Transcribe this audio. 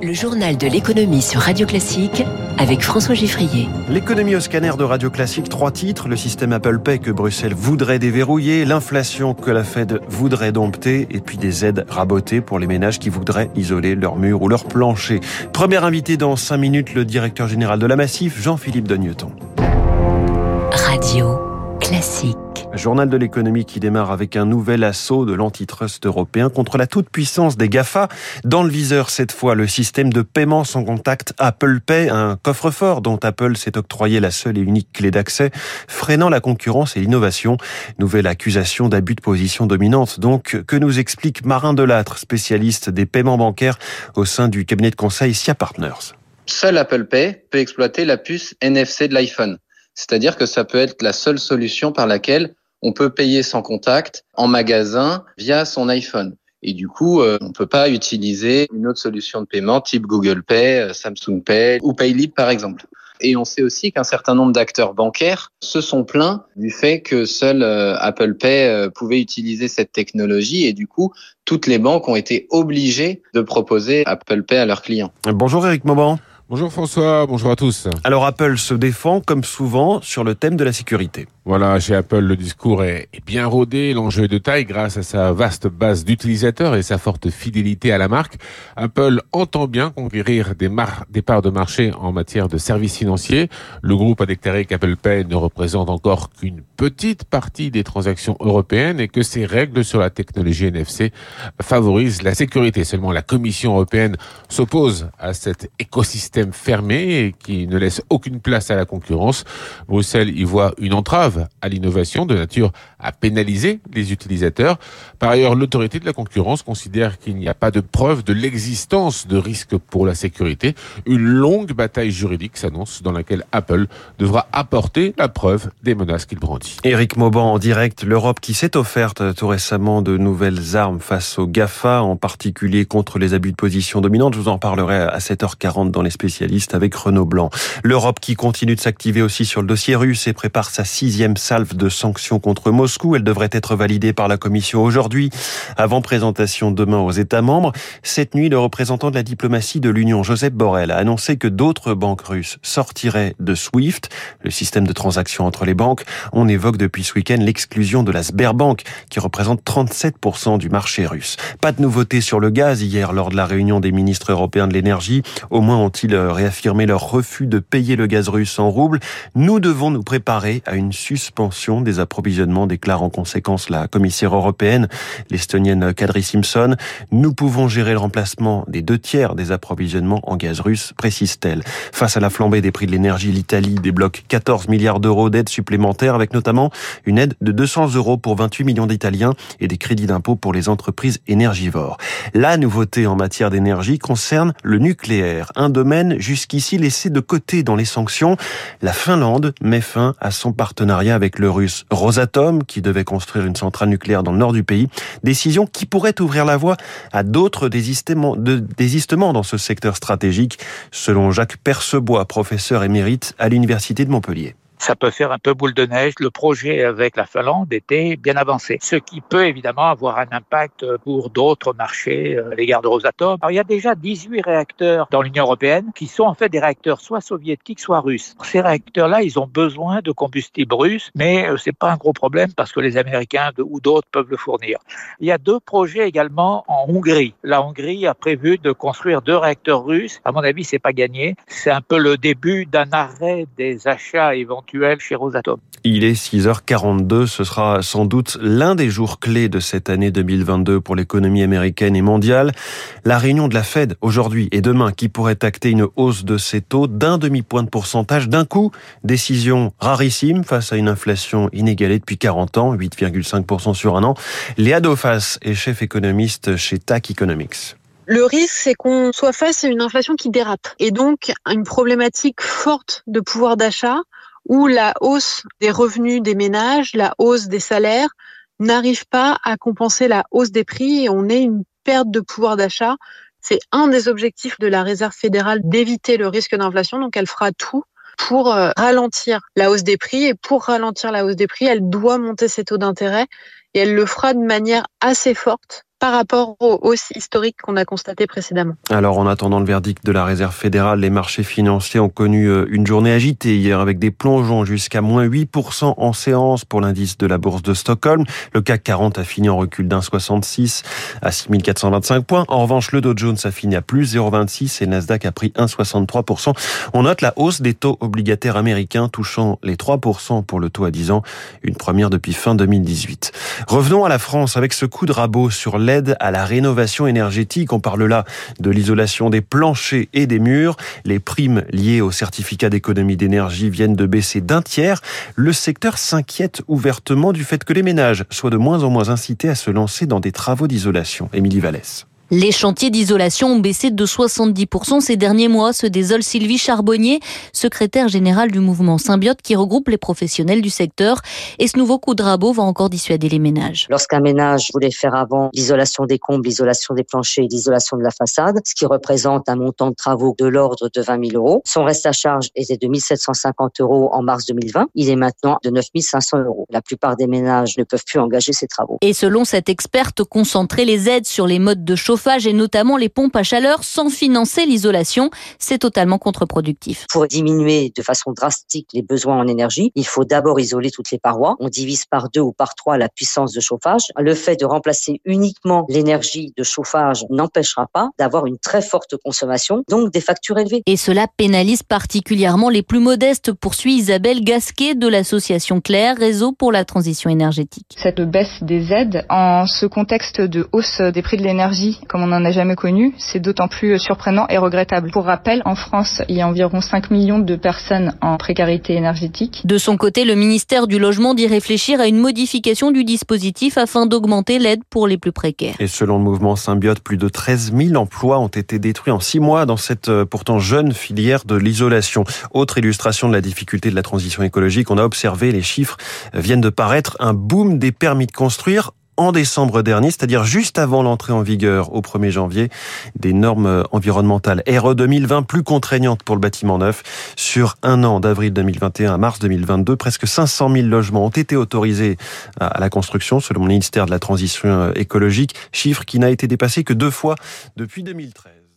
Le journal de l'économie sur Radio Classique avec François Giffrier. L'économie au scanner de Radio Classique, trois titres. Le système Apple Pay que Bruxelles voudrait déverrouiller, l'inflation que la Fed voudrait dompter et puis des aides rabotées pour les ménages qui voudraient isoler leurs murs ou leurs planchers. Premier invité dans cinq minutes, le directeur général de la Massif, Jean-Philippe Dogneton. Radio Classique. Journal de l'économie qui démarre avec un nouvel assaut de l'antitrust européen contre la toute-puissance des GAFA. Dans le viseur, cette fois, le système de paiement sans contact Apple Pay, un coffre-fort dont Apple s'est octroyé la seule et unique clé d'accès, freinant la concurrence et l'innovation. Nouvelle accusation d'abus de position dominante, donc, que nous explique Marin Delattre, spécialiste des paiements bancaires au sein du cabinet de conseil SIA Partners. Seul Apple Pay peut exploiter la puce NFC de l'iPhone. C'est-à-dire que ça peut être la seule solution par laquelle on peut payer sans contact en magasin via son iPhone. Et du coup, euh, on ne peut pas utiliser une autre solution de paiement type Google Pay, euh, Samsung Pay ou Paylib par exemple. Et on sait aussi qu'un certain nombre d'acteurs bancaires se sont plaints du fait que seul euh, Apple Pay pouvait utiliser cette technologie et du coup, toutes les banques ont été obligées de proposer Apple Pay à leurs clients. Bonjour Eric Mauban. Bonjour François, bonjour à tous. Alors Apple se défend comme souvent sur le thème de la sécurité. Voilà, chez Apple, le discours est, bien rodé, l'enjeu est de taille grâce à sa vaste base d'utilisateurs et sa forte fidélité à la marque. Apple entend bien conquérir des, des parts de marché en matière de services financiers. Le groupe a déclaré qu'Apple Pay ne représente encore qu'une petite partie des transactions européennes et que ses règles sur la technologie NFC favorisent la sécurité. Seulement, la Commission européenne s'oppose à cet écosystème fermé et qui ne laisse aucune place à la concurrence. Bruxelles y voit une entrave à l'innovation de nature à pénaliser les utilisateurs. Par ailleurs, l'autorité de la concurrence considère qu'il n'y a pas de preuve de l'existence de risques pour la sécurité. Une longue bataille juridique s'annonce dans laquelle Apple devra apporter la preuve des menaces qu'il brandit. Éric Mauban en direct, l'Europe qui s'est offerte tout récemment de nouvelles armes face aux GAFA, en particulier contre les abus de position dominante. Je vous en parlerai à 7h40 dans les spécialistes avec Renaud Blanc. L'Europe qui continue de s'activer aussi sur le dossier russe et prépare sa sixième salve de sanctions contre Moscou. Elle devrait être validée par la Commission aujourd'hui, avant présentation demain aux États membres. Cette nuit, le représentant de la diplomatie de l'Union, Joseph Borrell, a annoncé que d'autres banques russes sortiraient de SWIFT, le système de transaction entre les banques. On évoque depuis ce week-end l'exclusion de la Sberbank, qui représente 37% du marché russe. Pas de nouveauté sur le gaz hier lors de la réunion des ministres européens de l'énergie. Au moins ont-ils réaffirmé leur refus de payer le gaz russe en roubles. Nous devons nous préparer à une suspension des approvisionnements, déclare en conséquence la commissaire européenne, l'estonienne Kadri Simpson. Nous pouvons gérer le remplacement des deux tiers des approvisionnements en gaz russe, précise-t-elle. Face à la flambée des prix de l'énergie, l'Italie débloque 14 milliards d'euros d'aide supplémentaire avec notamment une aide de 200 euros pour 28 millions d'Italiens et des crédits d'impôt pour les entreprises énergivores. La nouveauté en matière d'énergie concerne le nucléaire, un domaine jusqu'ici laissé de côté dans les sanctions. La Finlande met fin à son partenariat avec le russe Rosatom, qui devait construire une centrale nucléaire dans le nord du pays. Décision qui pourrait ouvrir la voie à d'autres désistements, dans ce secteur stratégique, selon Jacques Percebois, professeur émérite à l'Université de Montpellier ça peut faire un peu boule de neige. Le projet avec la Finlande était bien avancé, ce qui peut évidemment avoir un impact pour d'autres marchés, euh, l'égard de Rosatom. Alors, il y a déjà 18 réacteurs dans l'Union européenne qui sont en fait des réacteurs soit soviétiques, soit russes. Ces réacteurs-là, ils ont besoin de combustible russe, mais euh, c'est pas un gros problème parce que les Américains ou d'autres peuvent le fournir. Il y a deux projets également en Hongrie. La Hongrie a prévu de construire deux réacteurs russes. À mon avis, c'est pas gagné. C'est un peu le début d'un arrêt des achats éventuels chez Rosatom. Il est 6h42, ce sera sans doute l'un des jours clés de cette année 2022 pour l'économie américaine et mondiale. La réunion de la Fed aujourd'hui et demain qui pourrait acter une hausse de ses taux d'un demi-point de pourcentage d'un coup. Décision rarissime face à une inflation inégalée depuis 40 ans, 8,5% sur un an. Léa Dofas est chef économiste chez TAC Economics. Le risque, c'est qu'on soit face à une inflation qui dérape et donc une problématique forte de pouvoir d'achat où la hausse des revenus des ménages, la hausse des salaires n'arrive pas à compenser la hausse des prix et on est une perte de pouvoir d'achat. C'est un des objectifs de la Réserve fédérale d'éviter le risque d'inflation, donc elle fera tout pour euh, ralentir la hausse des prix et pour ralentir la hausse des prix, elle doit monter ses taux d'intérêt et elle le fera de manière assez forte par rapport aux hausses historiques qu'on a constatées précédemment. Alors en attendant le verdict de la Réserve fédérale, les marchés financiers ont connu euh, une journée agitée hier avec des plongeons jusqu'à moins 8% en séance pour l'indice de la bourse de Stockholm. Le CAC 40 a fini en recul d'un 66 à 6425 points. En revanche, le Dow Jones a fini à plus 0,26 et Nasdaq a pris 1,63%. On note la hausse des taux obligataires américains touchant les 3% pour le taux à 10 ans, une première depuis fin 2018. Revenons à la France avec ce coup de rabot sur l'aide à la rénovation énergétique. On parle là de l'isolation des planchers et des murs. Les primes liées au certificat d'économie d'énergie viennent de baisser d'un tiers. Le secteur s'inquiète ouvertement du fait que les ménages soient de moins en moins incités à se lancer dans des travaux d'isolation. Émilie Vallès. Les chantiers d'isolation ont baissé de 70% ces derniers mois, se désole Sylvie Charbonnier, secrétaire générale du mouvement Symbiote qui regroupe les professionnels du secteur. Et ce nouveau coup de rabot va encore dissuader les ménages. Lorsqu'un ménage voulait faire avant l'isolation des combles, l'isolation des planchers et l'isolation de la façade, ce qui représente un montant de travaux de l'ordre de 20 000 euros, son reste à charge était de 1 750 euros en mars 2020. Il est maintenant de 9 500 euros. La plupart des ménages ne peuvent plus engager ces travaux. Et selon cette experte, concentrer les aides sur les modes de chauffage et notamment les pompes à chaleur sans financer l'isolation, c'est totalement contre-productif. Pour diminuer de façon drastique les besoins en énergie, il faut d'abord isoler toutes les parois. On divise par deux ou par trois la puissance de chauffage. Le fait de remplacer uniquement l'énergie de chauffage n'empêchera pas d'avoir une très forte consommation, donc des factures élevées. Et cela pénalise particulièrement les plus modestes, poursuit Isabelle Gasquet de l'association Claire, Réseau pour la transition énergétique. Cette baisse des aides en ce contexte de hausse des prix de l'énergie comme on n'en a jamais connu, c'est d'autant plus surprenant et regrettable. Pour rappel, en France, il y a environ 5 millions de personnes en précarité énergétique. De son côté, le ministère du Logement dit réfléchir à une modification du dispositif afin d'augmenter l'aide pour les plus précaires. Et selon le mouvement Symbiote, plus de 13 000 emplois ont été détruits en 6 mois dans cette euh, pourtant jeune filière de l'isolation. Autre illustration de la difficulté de la transition écologique, on a observé, les chiffres viennent de paraître, un boom des permis de construire en décembre dernier, c'est-à-dire juste avant l'entrée en vigueur au 1er janvier des normes environnementales RE 2020 plus contraignantes pour le bâtiment neuf. Sur un an d'avril 2021 à mars 2022, presque 500 000 logements ont été autorisés à la construction selon le ministère de la Transition écologique, chiffre qui n'a été dépassé que deux fois depuis 2013.